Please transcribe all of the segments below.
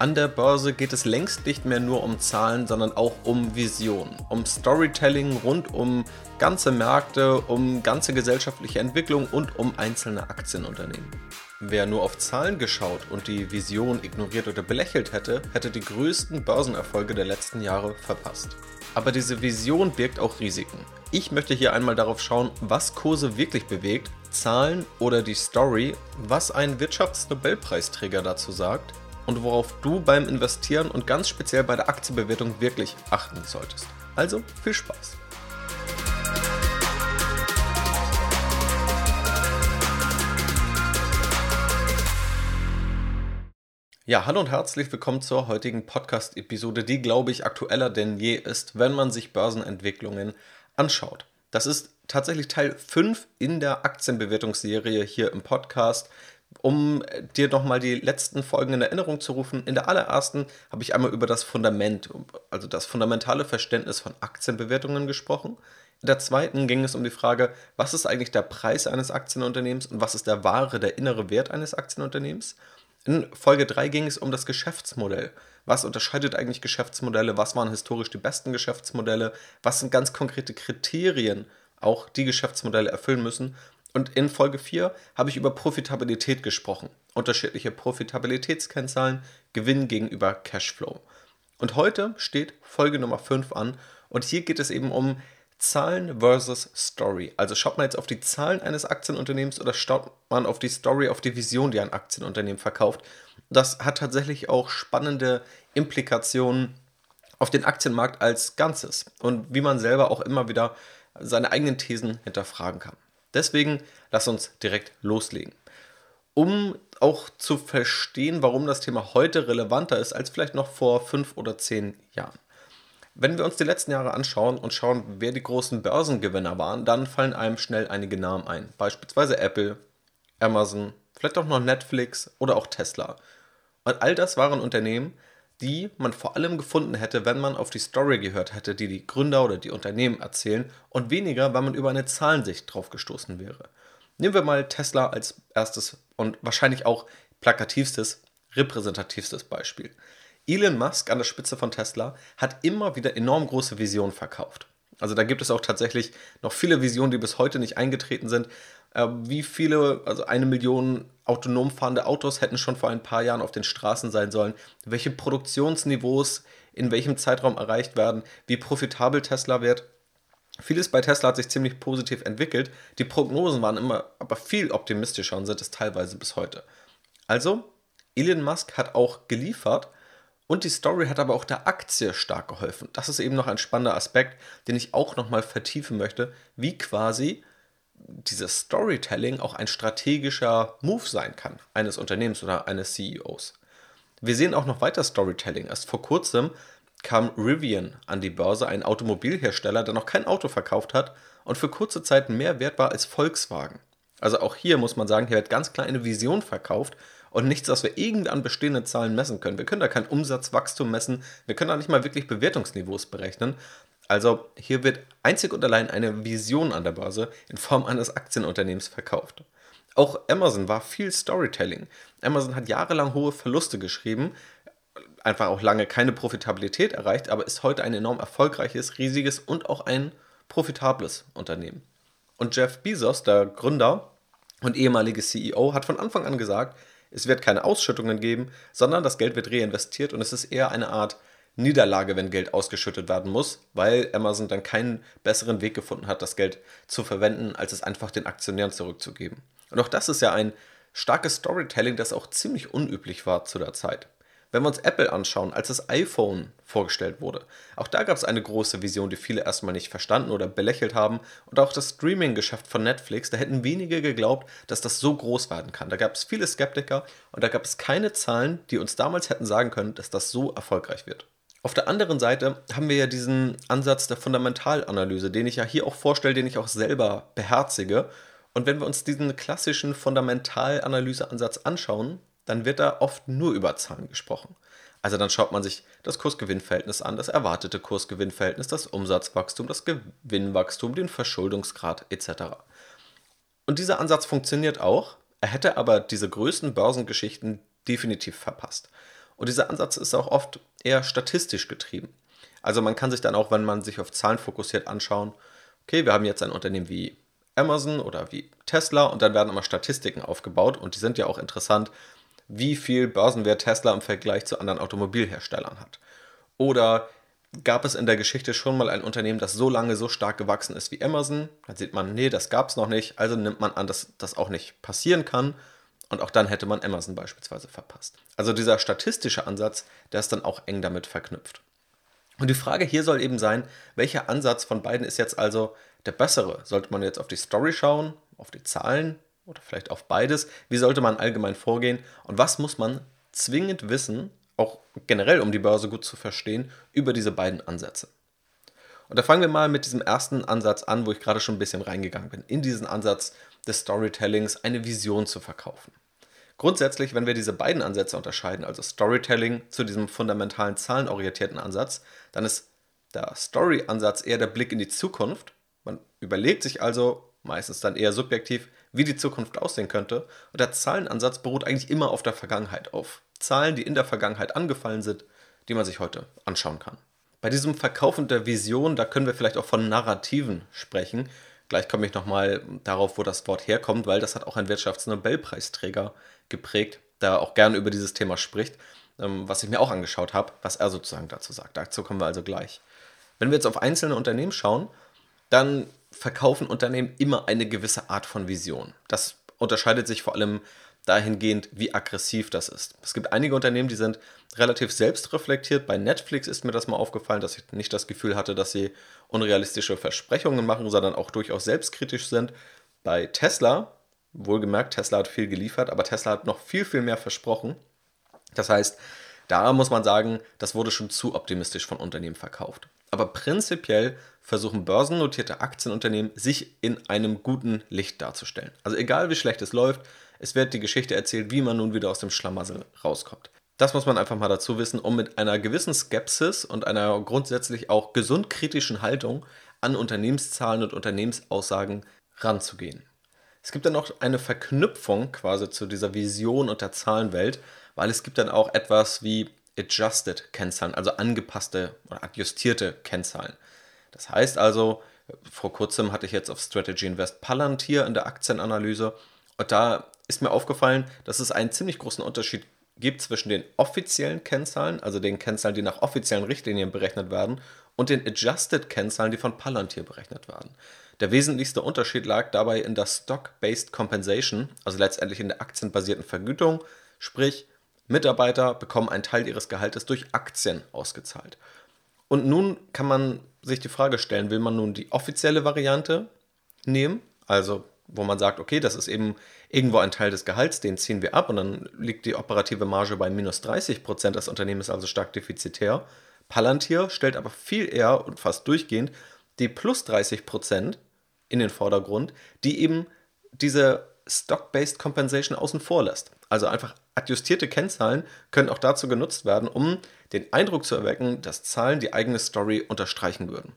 An der Börse geht es längst nicht mehr nur um Zahlen, sondern auch um Visionen, um Storytelling rund um ganze Märkte, um ganze gesellschaftliche Entwicklung und um einzelne Aktienunternehmen. Wer nur auf Zahlen geschaut und die Vision ignoriert oder belächelt hätte, hätte die größten Börsenerfolge der letzten Jahre verpasst. Aber diese Vision birgt auch Risiken. Ich möchte hier einmal darauf schauen, was Kurse wirklich bewegt, Zahlen oder die Story, was ein Wirtschaftsnobelpreisträger dazu sagt und worauf du beim Investieren und ganz speziell bei der Aktienbewertung wirklich achten solltest. Also viel Spaß! Ja, hallo und herzlich willkommen zur heutigen Podcast-Episode, die, glaube ich, aktueller denn je ist, wenn man sich Börsenentwicklungen anschaut. Das ist tatsächlich Teil 5 in der Aktienbewertungsserie hier im Podcast um dir nochmal die letzten Folgen in Erinnerung zu rufen, in der allerersten habe ich einmal über das Fundament, also das fundamentale Verständnis von Aktienbewertungen gesprochen. In der zweiten ging es um die Frage, was ist eigentlich der Preis eines Aktienunternehmens und was ist der wahre, der innere Wert eines Aktienunternehmens. In Folge 3 ging es um das Geschäftsmodell. Was unterscheidet eigentlich Geschäftsmodelle? Was waren historisch die besten Geschäftsmodelle? Was sind ganz konkrete Kriterien, auch die Geschäftsmodelle erfüllen müssen? Und in Folge 4 habe ich über Profitabilität gesprochen. Unterschiedliche Profitabilitätskennzahlen, Gewinn gegenüber Cashflow. Und heute steht Folge Nummer 5 an und hier geht es eben um Zahlen versus Story. Also schaut man jetzt auf die Zahlen eines Aktienunternehmens oder schaut man auf die Story, auf die Vision, die ein Aktienunternehmen verkauft. Das hat tatsächlich auch spannende Implikationen auf den Aktienmarkt als Ganzes und wie man selber auch immer wieder seine eigenen Thesen hinterfragen kann. Deswegen lass uns direkt loslegen. Um auch zu verstehen, warum das Thema heute relevanter ist als vielleicht noch vor fünf oder zehn Jahren. Wenn wir uns die letzten Jahre anschauen und schauen, wer die großen Börsengewinner waren, dann fallen einem schnell einige Namen ein. Beispielsweise Apple, Amazon, vielleicht auch noch Netflix oder auch Tesla. Und all das waren Unternehmen, die man vor allem gefunden hätte, wenn man auf die Story gehört hätte, die die Gründer oder die Unternehmen erzählen und weniger, wenn man über eine Zahlensicht drauf gestoßen wäre. Nehmen wir mal Tesla als erstes und wahrscheinlich auch plakativstes, repräsentativstes Beispiel. Elon Musk an der Spitze von Tesla hat immer wieder enorm große Visionen verkauft. Also da gibt es auch tatsächlich noch viele Visionen, die bis heute nicht eingetreten sind. Äh, wie viele, also eine Million autonom fahrende Autos hätten schon vor ein paar Jahren auf den Straßen sein sollen? Welche Produktionsniveaus in welchem Zeitraum erreicht werden? Wie profitabel Tesla wird? Vieles bei Tesla hat sich ziemlich positiv entwickelt. Die Prognosen waren immer aber viel optimistischer und sind es teilweise bis heute. Also, Elon Musk hat auch geliefert und die Story hat aber auch der Aktie stark geholfen. Das ist eben noch ein spannender Aspekt, den ich auch nochmal vertiefen möchte, wie quasi dieses Storytelling auch ein strategischer Move sein kann eines Unternehmens oder eines CEOs. Wir sehen auch noch weiter Storytelling. Erst vor kurzem kam Rivian an die Börse, ein Automobilhersteller, der noch kein Auto verkauft hat und für kurze Zeit mehr wert war als Volkswagen. Also auch hier muss man sagen, hier wird ganz klar eine Vision verkauft und nichts, was wir irgendwie an bestehenden Zahlen messen können. Wir können da kein Umsatzwachstum messen, wir können da nicht mal wirklich Bewertungsniveaus berechnen. Also hier wird einzig und allein eine Vision an der Börse in Form eines Aktienunternehmens verkauft. Auch Amazon war viel Storytelling. Amazon hat jahrelang hohe Verluste geschrieben, einfach auch lange keine Profitabilität erreicht, aber ist heute ein enorm erfolgreiches, riesiges und auch ein profitables Unternehmen. Und Jeff Bezos, der Gründer und ehemalige CEO, hat von Anfang an gesagt, es wird keine Ausschüttungen geben, sondern das Geld wird reinvestiert und es ist eher eine Art Niederlage, wenn Geld ausgeschüttet werden muss, weil Amazon dann keinen besseren Weg gefunden hat, das Geld zu verwenden, als es einfach den Aktionären zurückzugeben. Und auch das ist ja ein starkes Storytelling, das auch ziemlich unüblich war zu der Zeit. Wenn wir uns Apple anschauen, als das iPhone vorgestellt wurde, auch da gab es eine große Vision, die viele erstmal nicht verstanden oder belächelt haben. Und auch das Streaming-Geschäft von Netflix, da hätten wenige geglaubt, dass das so groß werden kann. Da gab es viele Skeptiker und da gab es keine Zahlen, die uns damals hätten sagen können, dass das so erfolgreich wird. Auf der anderen Seite haben wir ja diesen Ansatz der Fundamentalanalyse, den ich ja hier auch vorstelle, den ich auch selber beherzige. Und wenn wir uns diesen klassischen Fundamentalanalyseansatz anschauen, dann wird da oft nur über Zahlen gesprochen. Also dann schaut man sich das Kursgewinnverhältnis an, das erwartete Kursgewinnverhältnis, das Umsatzwachstum, das Gewinnwachstum, den Verschuldungsgrad etc. Und dieser Ansatz funktioniert auch, er hätte aber diese größten Börsengeschichten definitiv verpasst. Und dieser Ansatz ist auch oft eher statistisch getrieben. Also man kann sich dann auch, wenn man sich auf Zahlen fokussiert, anschauen, okay, wir haben jetzt ein Unternehmen wie Amazon oder wie Tesla und dann werden immer Statistiken aufgebaut und die sind ja auch interessant, wie viel Börsenwert Tesla im Vergleich zu anderen Automobilherstellern hat. Oder gab es in der Geschichte schon mal ein Unternehmen, das so lange so stark gewachsen ist wie Amazon? Dann sieht man, nee, das gab es noch nicht, also nimmt man an, dass das auch nicht passieren kann und auch dann hätte man Amazon beispielsweise verpasst. Also dieser statistische Ansatz, der ist dann auch eng damit verknüpft. Und die Frage hier soll eben sein, welcher Ansatz von beiden ist jetzt also der bessere? Sollte man jetzt auf die Story schauen, auf die Zahlen oder vielleicht auf beides? Wie sollte man allgemein vorgehen? Und was muss man zwingend wissen, auch generell um die Börse gut zu verstehen, über diese beiden Ansätze? Und da fangen wir mal mit diesem ersten Ansatz an, wo ich gerade schon ein bisschen reingegangen bin, in diesen Ansatz des Storytellings eine Vision zu verkaufen. Grundsätzlich, wenn wir diese beiden Ansätze unterscheiden, also Storytelling zu diesem fundamentalen zahlenorientierten Ansatz, dann ist der Story-Ansatz eher der Blick in die Zukunft. Man überlegt sich also, meistens dann eher subjektiv, wie die Zukunft aussehen könnte. Und der Zahlenansatz beruht eigentlich immer auf der Vergangenheit, auf Zahlen, die in der Vergangenheit angefallen sind, die man sich heute anschauen kann. Bei diesem Verkaufen der Vision, da können wir vielleicht auch von Narrativen sprechen. Gleich komme ich nochmal darauf, wo das Wort herkommt, weil das hat auch ein Wirtschaftsnobelpreisträger geprägt, der auch gerne über dieses Thema spricht, ähm, was ich mir auch angeschaut habe, was er sozusagen dazu sagt. Dazu kommen wir also gleich. Wenn wir jetzt auf einzelne Unternehmen schauen, dann verkaufen Unternehmen immer eine gewisse Art von Vision. Das unterscheidet sich vor allem dahingehend, wie aggressiv das ist. Es gibt einige Unternehmen, die sind relativ selbstreflektiert. Bei Netflix ist mir das mal aufgefallen, dass ich nicht das Gefühl hatte, dass sie unrealistische Versprechungen machen, sondern auch durchaus selbstkritisch sind. Bei Tesla Wohlgemerkt, Tesla hat viel geliefert, aber Tesla hat noch viel, viel mehr versprochen. Das heißt, da muss man sagen, das wurde schon zu optimistisch von Unternehmen verkauft. Aber prinzipiell versuchen börsennotierte Aktienunternehmen, sich in einem guten Licht darzustellen. Also egal wie schlecht es läuft, es wird die Geschichte erzählt, wie man nun wieder aus dem Schlamassel rauskommt. Das muss man einfach mal dazu wissen, um mit einer gewissen Skepsis und einer grundsätzlich auch gesund kritischen Haltung an Unternehmenszahlen und Unternehmensaussagen ranzugehen. Es gibt dann auch eine Verknüpfung quasi zu dieser Vision und der Zahlenwelt, weil es gibt dann auch etwas wie adjusted Kennzahlen, also angepasste oder adjustierte Kennzahlen. Das heißt also, vor kurzem hatte ich jetzt auf Strategy Invest Palantir in der Aktienanalyse und da ist mir aufgefallen, dass es einen ziemlich großen Unterschied gibt zwischen den offiziellen Kennzahlen, also den Kennzahlen, die nach offiziellen Richtlinien berechnet werden, und den adjusted Kennzahlen, die von Palantir berechnet werden. Der wesentlichste Unterschied lag dabei in der Stock-Based Compensation, also letztendlich in der aktienbasierten Vergütung, sprich Mitarbeiter bekommen einen Teil ihres Gehaltes durch Aktien ausgezahlt. Und nun kann man sich die Frage stellen, will man nun die offizielle Variante nehmen, also wo man sagt, okay, das ist eben irgendwo ein Teil des Gehalts, den ziehen wir ab und dann liegt die operative Marge bei minus 30 Prozent, das Unternehmen ist also stark defizitär. Palantir stellt aber viel eher und fast durchgehend die plus 30 Prozent in den Vordergrund, die eben diese Stock-Based Compensation außen vor lässt. Also einfach adjustierte Kennzahlen können auch dazu genutzt werden, um den Eindruck zu erwecken, dass Zahlen die eigene Story unterstreichen würden.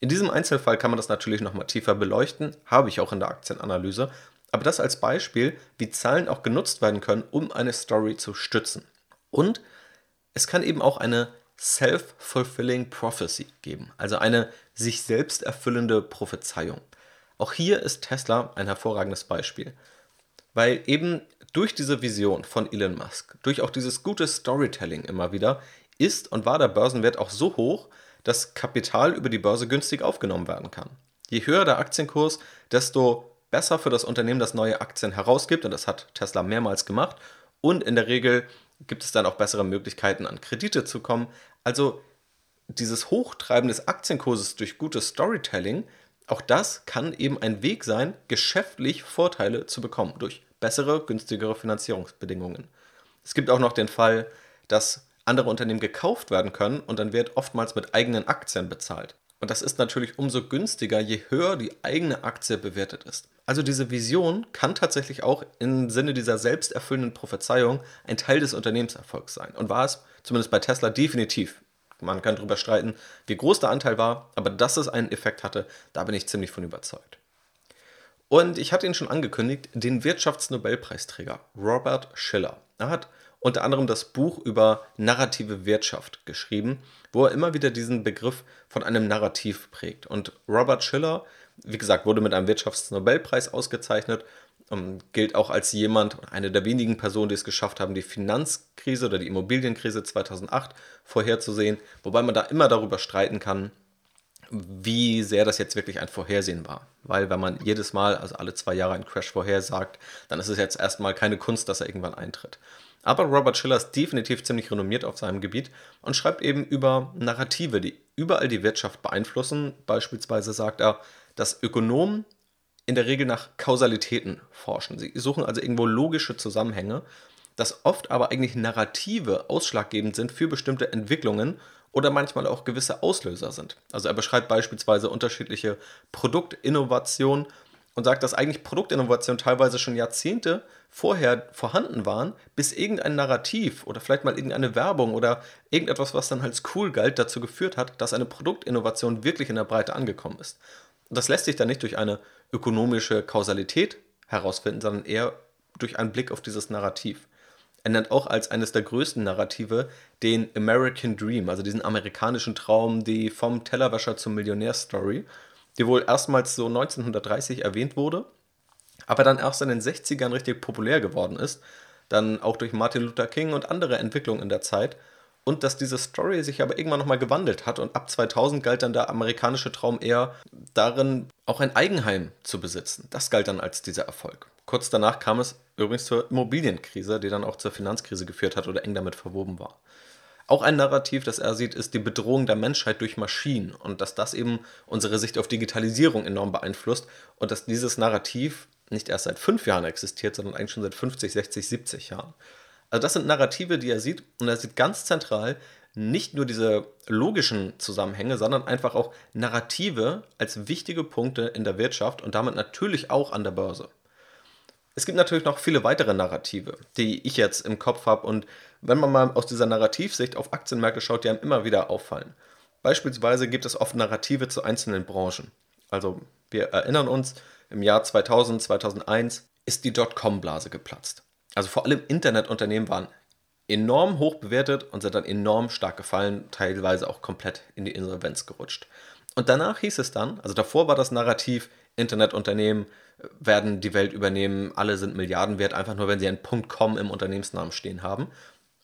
In diesem Einzelfall kann man das natürlich nochmal tiefer beleuchten, habe ich auch in der Aktienanalyse, aber das als Beispiel, wie Zahlen auch genutzt werden können, um eine Story zu stützen. Und es kann eben auch eine Self-Fulfilling Prophecy geben, also eine sich selbst erfüllende Prophezeiung. Auch hier ist Tesla ein hervorragendes Beispiel, weil eben durch diese Vision von Elon Musk, durch auch dieses gute Storytelling immer wieder, ist und war der Börsenwert auch so hoch, dass Kapital über die Börse günstig aufgenommen werden kann. Je höher der Aktienkurs, desto besser für das Unternehmen, das neue Aktien herausgibt, und das hat Tesla mehrmals gemacht, und in der Regel gibt es dann auch bessere Möglichkeiten, an Kredite zu kommen. Also dieses Hochtreiben des Aktienkurses durch gutes Storytelling auch das kann eben ein Weg sein, geschäftlich Vorteile zu bekommen durch bessere, günstigere Finanzierungsbedingungen. Es gibt auch noch den Fall, dass andere Unternehmen gekauft werden können und dann wird oftmals mit eigenen Aktien bezahlt. Und das ist natürlich umso günstiger, je höher die eigene Aktie bewertet ist. Also diese Vision kann tatsächlich auch im Sinne dieser selbsterfüllenden Prophezeiung ein Teil des Unternehmenserfolgs sein. Und war es zumindest bei Tesla definitiv. Man kann darüber streiten, wie groß der Anteil war, aber dass es einen Effekt hatte, da bin ich ziemlich von überzeugt. Und ich hatte ihn schon angekündigt, den Wirtschaftsnobelpreisträger Robert Schiller. Er hat unter anderem das Buch über narrative Wirtschaft geschrieben, wo er immer wieder diesen Begriff von einem Narrativ prägt. Und Robert Schiller, wie gesagt, wurde mit einem Wirtschaftsnobelpreis ausgezeichnet, um, gilt auch als jemand, eine der wenigen Personen, die es geschafft haben, die Finanzkrise oder die Immobilienkrise 2008 vorherzusehen, wobei man da immer darüber streiten kann, wie sehr das jetzt wirklich ein Vorhersehen war. Weil wenn man jedes Mal, also alle zwei Jahre einen Crash vorhersagt, dann ist es jetzt erstmal keine Kunst, dass er irgendwann eintritt. Aber Robert Schiller ist definitiv ziemlich renommiert auf seinem Gebiet und schreibt eben über Narrative, die überall die Wirtschaft beeinflussen. Beispielsweise sagt er, dass Ökonomen in der Regel nach Kausalitäten forschen. Sie suchen also irgendwo logische Zusammenhänge, dass oft aber eigentlich Narrative ausschlaggebend sind für bestimmte Entwicklungen oder manchmal auch gewisse Auslöser sind. Also er beschreibt beispielsweise unterschiedliche Produktinnovationen und sagt, dass eigentlich Produktinnovationen teilweise schon Jahrzehnte vorher vorhanden waren, bis irgendein Narrativ oder vielleicht mal irgendeine Werbung oder irgendetwas, was dann als cool galt, dazu geführt hat, dass eine Produktinnovation wirklich in der Breite angekommen ist. Und das lässt sich dann nicht durch eine ökonomische Kausalität herausfinden, sondern eher durch einen Blick auf dieses Narrativ. Er nennt auch als eines der größten Narrative den American Dream, also diesen amerikanischen Traum, die vom Tellerwäscher zum Millionär-Story die wohl erstmals so 1930 erwähnt wurde, aber dann erst in den 60ern richtig populär geworden ist, dann auch durch Martin Luther King und andere Entwicklungen in der Zeit. Und dass diese Story sich aber irgendwann nochmal gewandelt hat und ab 2000 galt dann der amerikanische Traum eher darin, auch ein Eigenheim zu besitzen. Das galt dann als dieser Erfolg. Kurz danach kam es übrigens zur Immobilienkrise, die dann auch zur Finanzkrise geführt hat oder eng damit verwoben war. Auch ein Narrativ, das er sieht, ist die Bedrohung der Menschheit durch Maschinen und dass das eben unsere Sicht auf Digitalisierung enorm beeinflusst und dass dieses Narrativ nicht erst seit fünf Jahren existiert, sondern eigentlich schon seit 50, 60, 70 Jahren. Also das sind Narrative, die er sieht und er sieht ganz zentral nicht nur diese logischen Zusammenhänge, sondern einfach auch Narrative als wichtige Punkte in der Wirtschaft und damit natürlich auch an der Börse. Es gibt natürlich noch viele weitere Narrative, die ich jetzt im Kopf habe und wenn man mal aus dieser Narrativsicht auf Aktienmärkte schaut, die einem immer wieder auffallen. Beispielsweise gibt es oft Narrative zu einzelnen Branchen. Also wir erinnern uns, im Jahr 2000, 2001 ist die Dotcom-Blase geplatzt. Also vor allem Internetunternehmen waren enorm hoch bewertet und sind dann enorm stark gefallen, teilweise auch komplett in die Insolvenz gerutscht. Und danach hieß es dann, also davor war das Narrativ, Internetunternehmen werden die Welt übernehmen, alle sind Milliarden wert, einfach nur wenn sie ein .com im Unternehmensnamen stehen haben.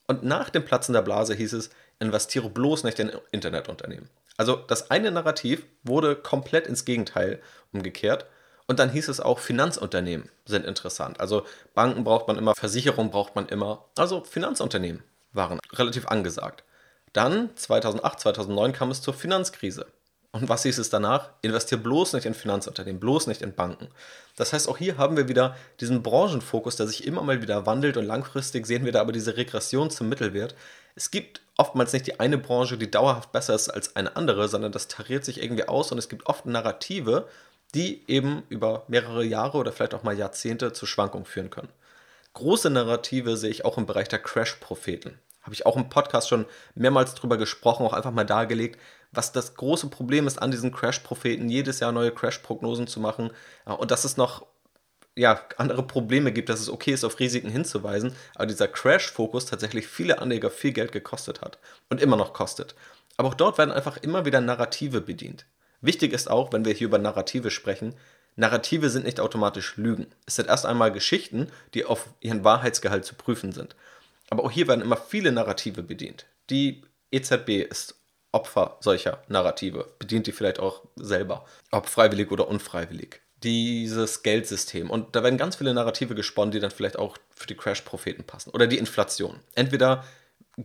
Und nach dem Platzen der Blase hieß es, investiere bloß nicht in Internetunternehmen. Also das eine Narrativ wurde komplett ins Gegenteil umgekehrt. Und dann hieß es auch, Finanzunternehmen sind interessant. Also Banken braucht man immer, Versicherung braucht man immer. Also Finanzunternehmen waren relativ angesagt. Dann 2008, 2009 kam es zur Finanzkrise. Und was hieß es danach? Investier bloß nicht in Finanzunternehmen, bloß nicht in Banken. Das heißt, auch hier haben wir wieder diesen Branchenfokus, der sich immer mal wieder wandelt und langfristig sehen wir da aber diese Regression zum Mittelwert. Es gibt oftmals nicht die eine Branche, die dauerhaft besser ist als eine andere, sondern das tariert sich irgendwie aus und es gibt oft Narrative, die eben über mehrere Jahre oder vielleicht auch mal Jahrzehnte zu Schwankungen führen können. Große Narrative sehe ich auch im Bereich der Crash-Propheten. Habe ich auch im Podcast schon mehrmals drüber gesprochen, auch einfach mal dargelegt, was das große Problem ist an diesen Crash-Propheten, jedes Jahr neue Crash-Prognosen zu machen und dass es noch ja, andere Probleme gibt, dass es okay ist, auf Risiken hinzuweisen, aber dieser Crash-Fokus tatsächlich viele Anleger viel Geld gekostet hat und immer noch kostet. Aber auch dort werden einfach immer wieder Narrative bedient. Wichtig ist auch, wenn wir hier über Narrative sprechen, Narrative sind nicht automatisch Lügen. Es sind erst einmal Geschichten, die auf ihren Wahrheitsgehalt zu prüfen sind. Aber auch hier werden immer viele Narrative bedient. Die EZB ist Opfer solcher Narrative, bedient die vielleicht auch selber, ob freiwillig oder unfreiwillig. Dieses Geldsystem. Und da werden ganz viele Narrative gesponnen, die dann vielleicht auch für die Crash-Propheten passen. Oder die Inflation. Entweder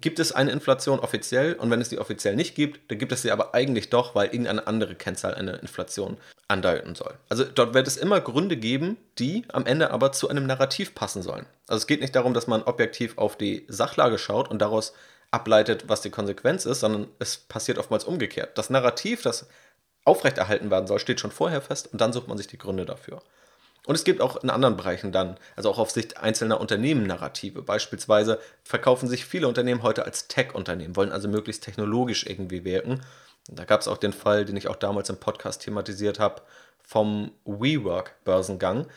gibt es eine Inflation offiziell und wenn es die offiziell nicht gibt, dann gibt es sie aber eigentlich doch, weil irgendeine andere Kennzahl eine Inflation andeuten soll. Also dort wird es immer Gründe geben, die am Ende aber zu einem Narrativ passen sollen. Also es geht nicht darum, dass man objektiv auf die Sachlage schaut und daraus ableitet, was die Konsequenz ist, sondern es passiert oftmals umgekehrt. Das Narrativ, das aufrechterhalten werden soll, steht schon vorher fest und dann sucht man sich die Gründe dafür. Und es gibt auch in anderen Bereichen dann, also auch auf Sicht einzelner Unternehmen Narrative. Beispielsweise verkaufen sich viele Unternehmen heute als Tech-Unternehmen, wollen also möglichst technologisch irgendwie wirken. Da gab es auch den Fall, den ich auch damals im Podcast thematisiert habe, vom WeWork-Börsengang,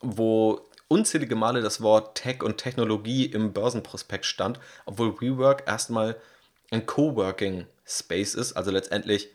wo unzählige Male das Wort Tech und Technologie im Börsenprospekt stand, obwohl WeWork erstmal ein Coworking Space ist, also letztendlich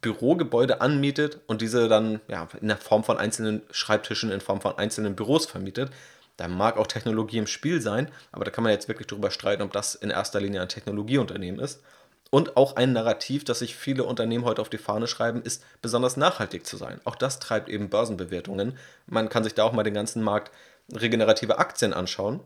Bürogebäude anmietet und diese dann ja, in der Form von einzelnen Schreibtischen, in Form von einzelnen Büros vermietet. Da mag auch Technologie im Spiel sein, aber da kann man jetzt wirklich darüber streiten, ob das in erster Linie ein Technologieunternehmen ist. Und auch ein Narrativ, das sich viele Unternehmen heute auf die Fahne schreiben, ist besonders nachhaltig zu sein. Auch das treibt eben Börsenbewertungen. Man kann sich da auch mal den ganzen Markt regenerative Aktien anschauen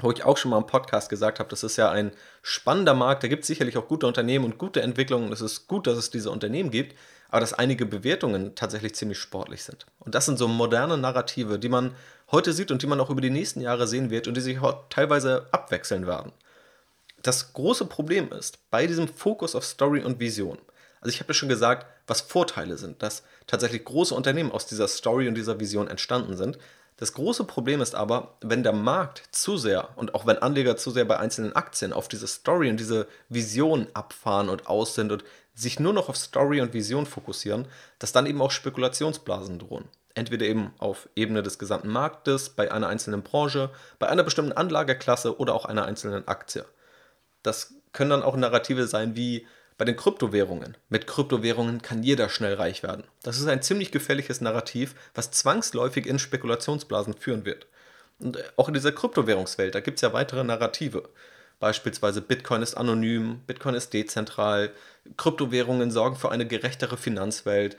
wo ich auch schon mal im Podcast gesagt habe, das ist ja ein spannender Markt, da gibt es sicherlich auch gute Unternehmen und gute Entwicklungen. Es ist gut, dass es diese Unternehmen gibt, aber dass einige Bewertungen tatsächlich ziemlich sportlich sind. Und das sind so moderne Narrative, die man heute sieht und die man auch über die nächsten Jahre sehen wird und die sich teilweise abwechseln werden. Das große Problem ist, bei diesem Fokus auf Story und Vision, also ich habe ja schon gesagt, was Vorteile sind, dass tatsächlich große Unternehmen aus dieser Story und dieser Vision entstanden sind, das große Problem ist aber, wenn der Markt zu sehr und auch wenn Anleger zu sehr bei einzelnen Aktien auf diese Story und diese Vision abfahren und aus sind und sich nur noch auf Story und Vision fokussieren, dass dann eben auch Spekulationsblasen drohen. Entweder eben auf Ebene des gesamten Marktes, bei einer einzelnen Branche, bei einer bestimmten Anlageklasse oder auch einer einzelnen Aktie. Das können dann auch Narrative sein wie bei den Kryptowährungen. Mit Kryptowährungen kann jeder schnell reich werden. Das ist ein ziemlich gefährliches Narrativ, was zwangsläufig in Spekulationsblasen führen wird. Und auch in dieser Kryptowährungswelt, da gibt es ja weitere Narrative. Beispielsweise Bitcoin ist anonym, Bitcoin ist dezentral, Kryptowährungen sorgen für eine gerechtere Finanzwelt,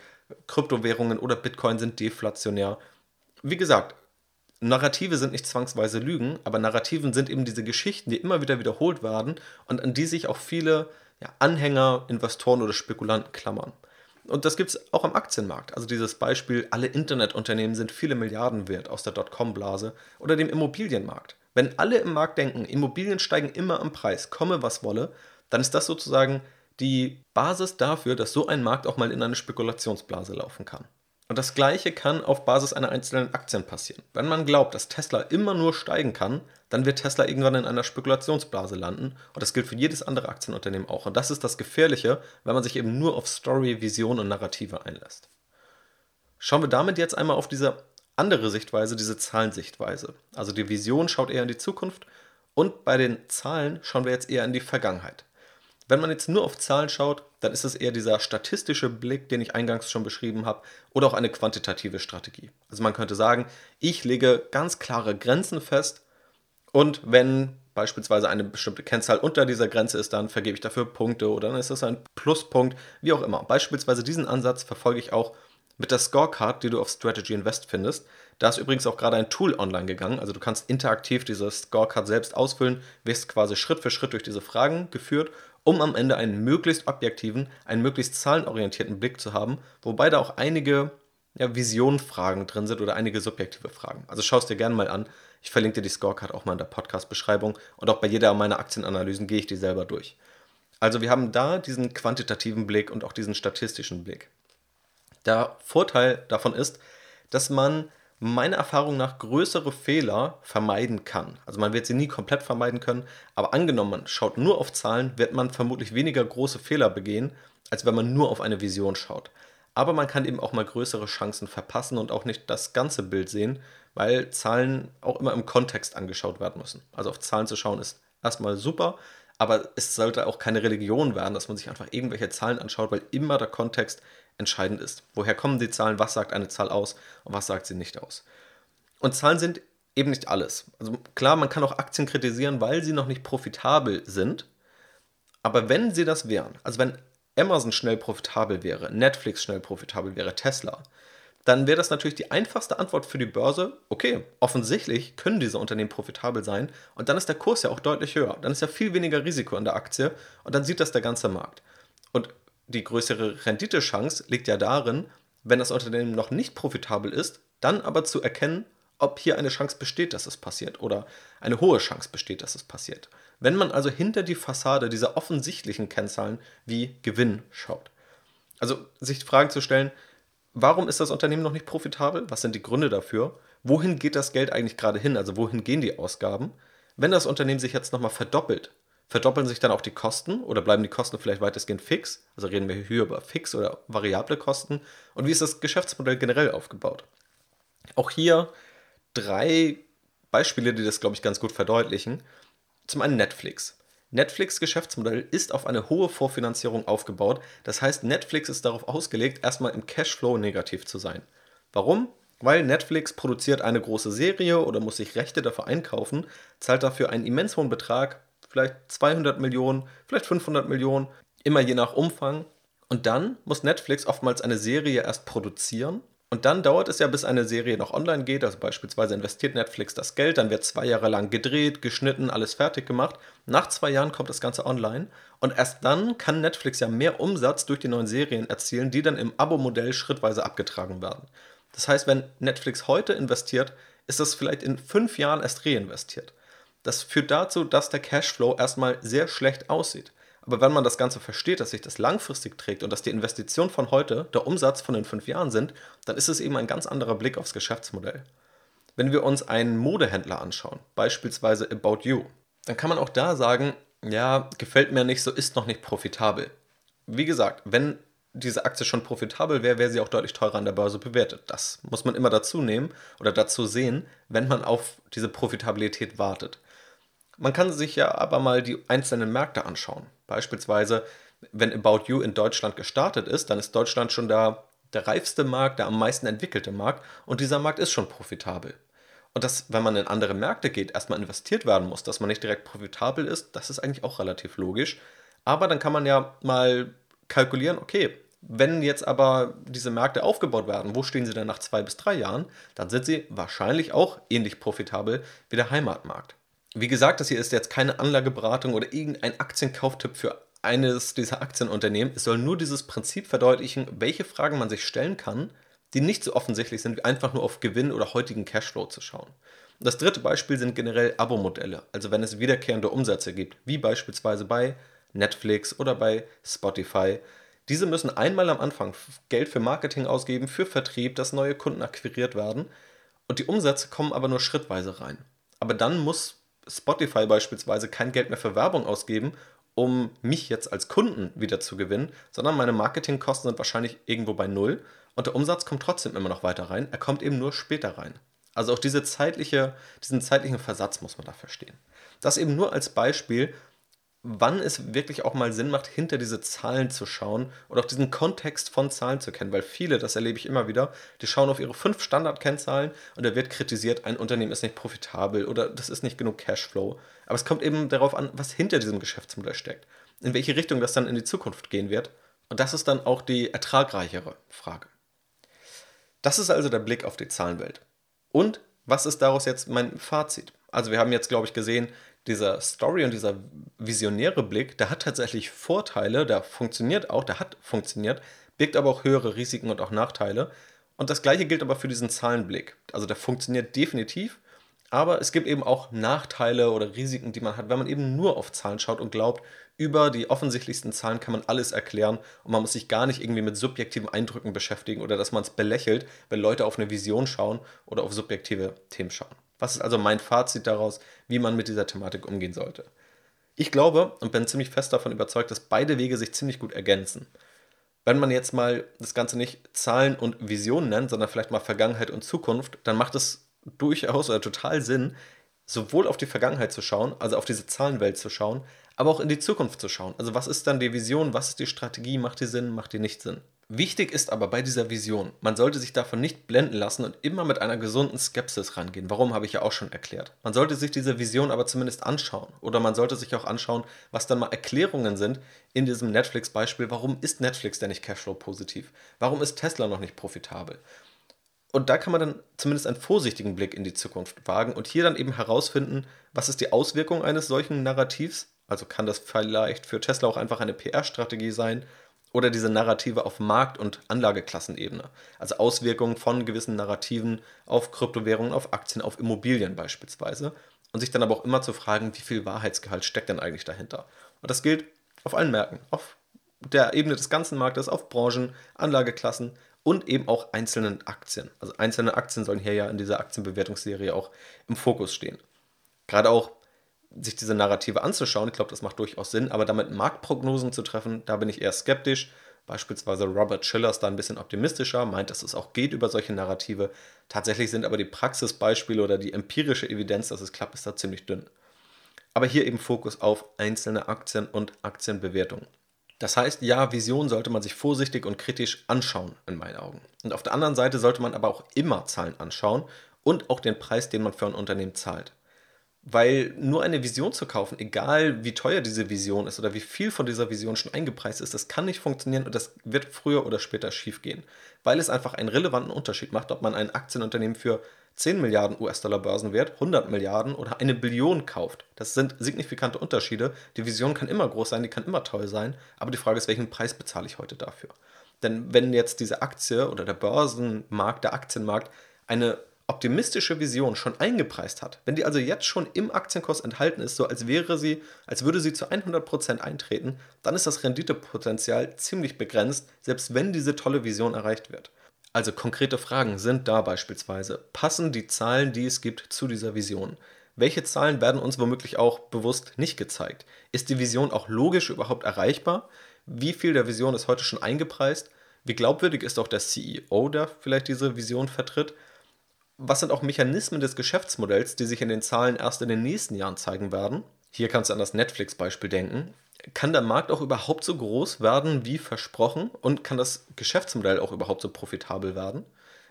Kryptowährungen oder Bitcoin sind deflationär. Wie gesagt, Narrative sind nicht zwangsweise Lügen, aber Narrativen sind eben diese Geschichten, die immer wieder wiederholt werden und an die sich auch viele ja, Anhänger, Investoren oder Spekulanten klammern. Und das gibt es auch am Aktienmarkt. Also dieses Beispiel, alle Internetunternehmen sind viele Milliarden wert aus der Dotcom-Blase oder dem Immobilienmarkt. Wenn alle im Markt denken, Immobilien steigen immer am Preis, komme was wolle, dann ist das sozusagen die Basis dafür, dass so ein Markt auch mal in eine Spekulationsblase laufen kann. Und das gleiche kann auf Basis einer einzelnen Aktien passieren. Wenn man glaubt, dass Tesla immer nur steigen kann, dann wird Tesla irgendwann in einer Spekulationsblase landen. Und das gilt für jedes andere Aktienunternehmen auch. Und das ist das Gefährliche, wenn man sich eben nur auf Story, Vision und Narrative einlässt. Schauen wir damit jetzt einmal auf diese andere Sichtweise, diese Zahlensichtweise. Also die Vision schaut eher in die Zukunft und bei den Zahlen schauen wir jetzt eher in die Vergangenheit. Wenn man jetzt nur auf Zahlen schaut, dann ist es eher dieser statistische Blick, den ich eingangs schon beschrieben habe, oder auch eine quantitative Strategie. Also man könnte sagen, ich lege ganz klare Grenzen fest und wenn beispielsweise eine bestimmte Kennzahl unter dieser Grenze ist, dann vergebe ich dafür Punkte oder dann ist es ein Pluspunkt, wie auch immer. Beispielsweise diesen Ansatz verfolge ich auch mit der Scorecard, die du auf Strategy Invest findest. Da ist übrigens auch gerade ein Tool online gegangen. Also du kannst interaktiv diese Scorecard selbst ausfüllen, wirst quasi Schritt für Schritt durch diese Fragen geführt um am Ende einen möglichst objektiven, einen möglichst zahlenorientierten Blick zu haben, wobei da auch einige ja, Visionfragen drin sind oder einige subjektive Fragen. Also schau es dir gerne mal an. Ich verlinke dir die Scorecard auch mal in der Podcast-Beschreibung und auch bei jeder meiner Aktienanalysen gehe ich die selber durch. Also wir haben da diesen quantitativen Blick und auch diesen statistischen Blick. Der Vorteil davon ist, dass man meiner Erfahrung nach größere Fehler vermeiden kann. Also man wird sie nie komplett vermeiden können, aber angenommen, man schaut nur auf Zahlen, wird man vermutlich weniger große Fehler begehen, als wenn man nur auf eine Vision schaut. Aber man kann eben auch mal größere Chancen verpassen und auch nicht das ganze Bild sehen, weil Zahlen auch immer im Kontext angeschaut werden müssen. Also auf Zahlen zu schauen ist erstmal super, aber es sollte auch keine Religion werden, dass man sich einfach irgendwelche Zahlen anschaut, weil immer der Kontext entscheidend ist. Woher kommen die Zahlen? Was sagt eine Zahl aus und was sagt sie nicht aus? Und Zahlen sind eben nicht alles. Also klar, man kann auch Aktien kritisieren, weil sie noch nicht profitabel sind. Aber wenn sie das wären, also wenn Amazon schnell profitabel wäre, Netflix schnell profitabel wäre, Tesla, dann wäre das natürlich die einfachste Antwort für die Börse. Okay, offensichtlich können diese Unternehmen profitabel sein und dann ist der Kurs ja auch deutlich höher. Dann ist ja viel weniger Risiko an der Aktie und dann sieht das der ganze Markt. Und die größere Renditechance liegt ja darin, wenn das Unternehmen noch nicht profitabel ist, dann aber zu erkennen, ob hier eine Chance besteht, dass es passiert oder eine hohe Chance besteht, dass es passiert. Wenn man also hinter die Fassade dieser offensichtlichen Kennzahlen wie Gewinn schaut. Also sich Fragen zu stellen, warum ist das Unternehmen noch nicht profitabel? Was sind die Gründe dafür? Wohin geht das Geld eigentlich gerade hin? Also wohin gehen die Ausgaben? Wenn das Unternehmen sich jetzt nochmal verdoppelt, Verdoppeln sich dann auch die Kosten oder bleiben die Kosten vielleicht weitestgehend fix? Also reden wir hier über fix oder variable Kosten. Und wie ist das Geschäftsmodell generell aufgebaut? Auch hier drei Beispiele, die das, glaube ich, ganz gut verdeutlichen. Zum einen Netflix. Netflix Geschäftsmodell ist auf eine hohe Vorfinanzierung aufgebaut. Das heißt, Netflix ist darauf ausgelegt, erstmal im Cashflow negativ zu sein. Warum? Weil Netflix produziert eine große Serie oder muss sich Rechte dafür einkaufen, zahlt dafür einen immens hohen Betrag, vielleicht 200 Millionen, vielleicht 500 Millionen, immer je nach Umfang. Und dann muss Netflix oftmals eine Serie erst produzieren und dann dauert es ja, bis eine Serie noch online geht. Also beispielsweise investiert Netflix das Geld, dann wird zwei Jahre lang gedreht, geschnitten, alles fertig gemacht. Nach zwei Jahren kommt das Ganze online. Und erst dann kann Netflix ja mehr Umsatz durch die neuen Serien erzielen, die dann im Abo-Modell schrittweise abgetragen werden. Das heißt, wenn Netflix heute investiert, ist das vielleicht in fünf Jahren erst reinvestiert. Das führt dazu, dass der Cashflow erstmal sehr schlecht aussieht. Aber wenn man das Ganze versteht, dass sich das langfristig trägt und dass die Investition von heute der Umsatz von den fünf Jahren sind, dann ist es eben ein ganz anderer Blick aufs Geschäftsmodell. Wenn wir uns einen Modehändler anschauen, beispielsweise About You, dann kann man auch da sagen, ja, gefällt mir nicht, so ist noch nicht profitabel. Wie gesagt, wenn diese Aktie schon profitabel wäre, wäre sie auch deutlich teurer an der Börse bewertet. Das muss man immer dazu nehmen oder dazu sehen, wenn man auf diese Profitabilität wartet. Man kann sich ja aber mal die einzelnen Märkte anschauen. Beispielsweise, wenn About You in Deutschland gestartet ist, dann ist Deutschland schon da der reifste Markt, der am meisten entwickelte Markt und dieser Markt ist schon profitabel. Und dass, wenn man in andere Märkte geht, erstmal investiert werden muss, dass man nicht direkt profitabel ist, das ist eigentlich auch relativ logisch. Aber dann kann man ja mal kalkulieren, okay, wenn jetzt aber diese Märkte aufgebaut werden, wo stehen sie dann nach zwei bis drei Jahren? Dann sind sie wahrscheinlich auch ähnlich profitabel wie der Heimatmarkt. Wie gesagt, das hier ist jetzt keine Anlageberatung oder irgendein Aktienkauftipp für eines dieser Aktienunternehmen. Es soll nur dieses Prinzip verdeutlichen, welche Fragen man sich stellen kann, die nicht so offensichtlich sind, wie einfach nur auf Gewinn oder heutigen Cashflow zu schauen. Das dritte Beispiel sind generell Abo-Modelle, also wenn es wiederkehrende Umsätze gibt, wie beispielsweise bei Netflix oder bei Spotify. Diese müssen einmal am Anfang Geld für Marketing ausgeben, für Vertrieb, dass neue Kunden akquiriert werden und die Umsätze kommen aber nur schrittweise rein. Aber dann muss Spotify beispielsweise kein Geld mehr für Werbung ausgeben, um mich jetzt als Kunden wieder zu gewinnen, sondern meine Marketingkosten sind wahrscheinlich irgendwo bei Null und der Umsatz kommt trotzdem immer noch weiter rein. Er kommt eben nur später rein. Also auch diese zeitliche, diesen zeitlichen Versatz muss man da verstehen. Das eben nur als Beispiel, wann es wirklich auch mal Sinn macht, hinter diese Zahlen zu schauen oder auch diesen Kontext von Zahlen zu kennen, weil viele, das erlebe ich immer wieder, die schauen auf ihre fünf Standardkennzahlen und da wird kritisiert, ein Unternehmen ist nicht profitabel oder das ist nicht genug Cashflow. Aber es kommt eben darauf an, was hinter diesem Geschäftsmodell steckt, in welche Richtung das dann in die Zukunft gehen wird. Und das ist dann auch die ertragreichere Frage. Das ist also der Blick auf die Zahlenwelt. Und was ist daraus jetzt mein Fazit? Also wir haben jetzt, glaube ich, gesehen, dieser Story und dieser visionäre Blick, der hat tatsächlich Vorteile, der funktioniert auch, der hat funktioniert, birgt aber auch höhere Risiken und auch Nachteile. Und das gleiche gilt aber für diesen Zahlenblick. Also der funktioniert definitiv, aber es gibt eben auch Nachteile oder Risiken, die man hat, wenn man eben nur auf Zahlen schaut und glaubt, über die offensichtlichsten Zahlen kann man alles erklären und man muss sich gar nicht irgendwie mit subjektiven Eindrücken beschäftigen oder dass man es belächelt, wenn Leute auf eine Vision schauen oder auf subjektive Themen schauen. Was ist also mein Fazit daraus, wie man mit dieser Thematik umgehen sollte? Ich glaube und bin ziemlich fest davon überzeugt, dass beide Wege sich ziemlich gut ergänzen. Wenn man jetzt mal das Ganze nicht Zahlen und Visionen nennt, sondern vielleicht mal Vergangenheit und Zukunft, dann macht es durchaus oder total Sinn, sowohl auf die Vergangenheit zu schauen, also auf diese Zahlenwelt zu schauen, aber auch in die Zukunft zu schauen. Also was ist dann die Vision, was ist die Strategie, macht die Sinn, macht die nicht Sinn? Wichtig ist aber bei dieser Vision, man sollte sich davon nicht blenden lassen und immer mit einer gesunden Skepsis rangehen. Warum habe ich ja auch schon erklärt. Man sollte sich diese Vision aber zumindest anschauen oder man sollte sich auch anschauen, was dann mal Erklärungen sind in diesem Netflix-Beispiel. Warum ist Netflix denn nicht Cashflow-positiv? Warum ist Tesla noch nicht profitabel? Und da kann man dann zumindest einen vorsichtigen Blick in die Zukunft wagen und hier dann eben herausfinden, was ist die Auswirkung eines solchen Narrativs? Also kann das vielleicht für Tesla auch einfach eine PR-Strategie sein oder diese Narrative auf Markt- und Anlageklassenebene. Also Auswirkungen von gewissen Narrativen auf Kryptowährungen, auf Aktien, auf Immobilien beispielsweise. Und sich dann aber auch immer zu fragen, wie viel Wahrheitsgehalt steckt denn eigentlich dahinter. Und das gilt auf allen Märkten, auf der Ebene des ganzen Marktes, auf Branchen, Anlageklassen und eben auch einzelnen Aktien. Also einzelne Aktien sollen hier ja in dieser Aktienbewertungsserie auch im Fokus stehen. Gerade auch sich diese Narrative anzuschauen. Ich glaube, das macht durchaus Sinn, aber damit Marktprognosen zu treffen, da bin ich eher skeptisch, Beispielsweise Robert Schiller ist da ein bisschen optimistischer, meint, dass es auch geht über solche Narrative. Tatsächlich sind aber die Praxisbeispiele oder die empirische Evidenz, dass es klappt, ist da ziemlich dünn. Aber hier eben Fokus auf einzelne Aktien und Aktienbewertungen. Das heißt, ja, Vision sollte man sich vorsichtig und kritisch anschauen, in meinen Augen. Und auf der anderen Seite sollte man aber auch immer Zahlen anschauen und auch den Preis, den man für ein Unternehmen zahlt. Weil nur eine Vision zu kaufen, egal wie teuer diese Vision ist oder wie viel von dieser Vision schon eingepreist ist, das kann nicht funktionieren und das wird früher oder später schiefgehen. Weil es einfach einen relevanten Unterschied macht, ob man ein Aktienunternehmen für 10 Milliarden US-Dollar Börsenwert, 100 Milliarden oder eine Billion kauft. Das sind signifikante Unterschiede. Die Vision kann immer groß sein, die kann immer toll sein, aber die Frage ist, welchen Preis bezahle ich heute dafür? Denn wenn jetzt diese Aktie oder der Börsenmarkt, der Aktienmarkt eine optimistische Vision schon eingepreist hat, wenn die also jetzt schon im Aktienkurs enthalten ist, so als wäre sie, als würde sie zu 100% eintreten, dann ist das Renditepotenzial ziemlich begrenzt, selbst wenn diese tolle Vision erreicht wird. Also konkrete Fragen sind da beispielsweise, passen die Zahlen, die es gibt, zu dieser Vision? Welche Zahlen werden uns womöglich auch bewusst nicht gezeigt? Ist die Vision auch logisch überhaupt erreichbar? Wie viel der Vision ist heute schon eingepreist? Wie glaubwürdig ist auch der CEO, der vielleicht diese Vision vertritt? Was sind auch Mechanismen des Geschäftsmodells, die sich in den Zahlen erst in den nächsten Jahren zeigen werden? Hier kannst du an das Netflix-Beispiel denken kann der Markt auch überhaupt so groß werden wie versprochen und kann das Geschäftsmodell auch überhaupt so profitabel werden?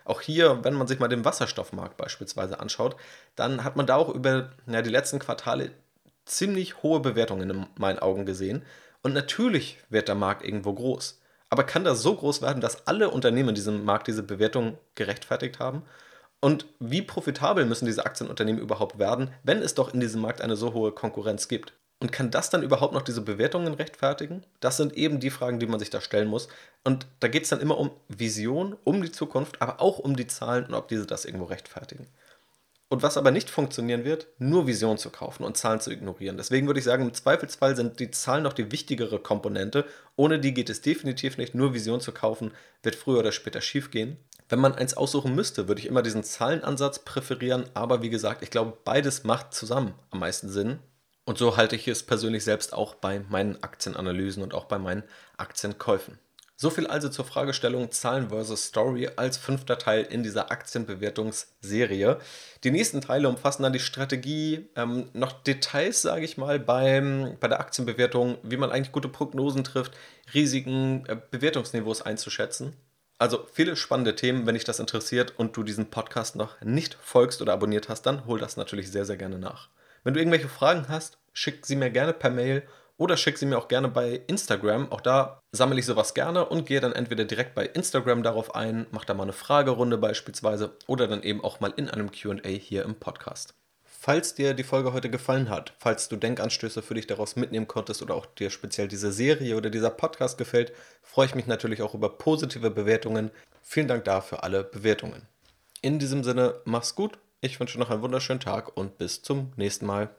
Auch hier, wenn man sich mal den Wasserstoffmarkt beispielsweise anschaut, dann hat man da auch über ja, die letzten Quartale ziemlich hohe Bewertungen in meinen Augen gesehen. Und natürlich wird der Markt irgendwo groß. Aber kann das so groß werden, dass alle Unternehmen in diesem Markt diese Bewertung gerechtfertigt haben? Und wie profitabel müssen diese Aktienunternehmen überhaupt werden, wenn es doch in diesem Markt eine so hohe Konkurrenz gibt? Und kann das dann überhaupt noch diese Bewertungen rechtfertigen? Das sind eben die Fragen, die man sich da stellen muss. Und da geht es dann immer um Vision, um die Zukunft, aber auch um die Zahlen und ob diese das irgendwo rechtfertigen. Und was aber nicht funktionieren wird, nur Vision zu kaufen und Zahlen zu ignorieren. Deswegen würde ich sagen, im Zweifelsfall sind die Zahlen noch die wichtigere Komponente. Ohne die geht es definitiv nicht. Nur Vision zu kaufen, wird früher oder später schiefgehen. Wenn man eins aussuchen müsste, würde ich immer diesen Zahlenansatz präferieren. Aber wie gesagt, ich glaube, beides macht zusammen am meisten Sinn. Und so halte ich es persönlich selbst auch bei meinen Aktienanalysen und auch bei meinen Aktienkäufen. So viel also zur Fragestellung Zahlen versus Story als fünfter Teil in dieser Aktienbewertungsserie. Die nächsten Teile umfassen dann die Strategie, ähm, noch Details, sage ich mal, beim, bei der Aktienbewertung, wie man eigentlich gute Prognosen trifft, Risiken, äh, Bewertungsniveaus einzuschätzen. Also viele spannende Themen, wenn dich das interessiert und du diesen Podcast noch nicht folgst oder abonniert hast, dann hol das natürlich sehr, sehr gerne nach. Wenn du irgendwelche Fragen hast, schick sie mir gerne per Mail oder schick sie mir auch gerne bei Instagram. Auch da sammle ich sowas gerne und gehe dann entweder direkt bei Instagram darauf ein, mache da mal eine Fragerunde beispielsweise oder dann eben auch mal in einem QA hier im Podcast. Falls dir die Folge heute gefallen hat, falls du Denkanstöße für dich daraus mitnehmen konntest oder auch dir speziell diese Serie oder dieser Podcast gefällt, freue ich mich natürlich auch über positive Bewertungen. Vielen Dank dafür alle Bewertungen. In diesem Sinne, mach's gut ich wünsche noch einen wunderschönen Tag und bis zum nächsten Mal.